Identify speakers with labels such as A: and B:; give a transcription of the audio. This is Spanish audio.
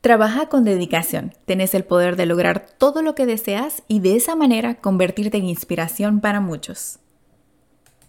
A: Trabaja con dedicación, tenés el poder de lograr todo lo que deseas y de esa manera convertirte en inspiración para muchos.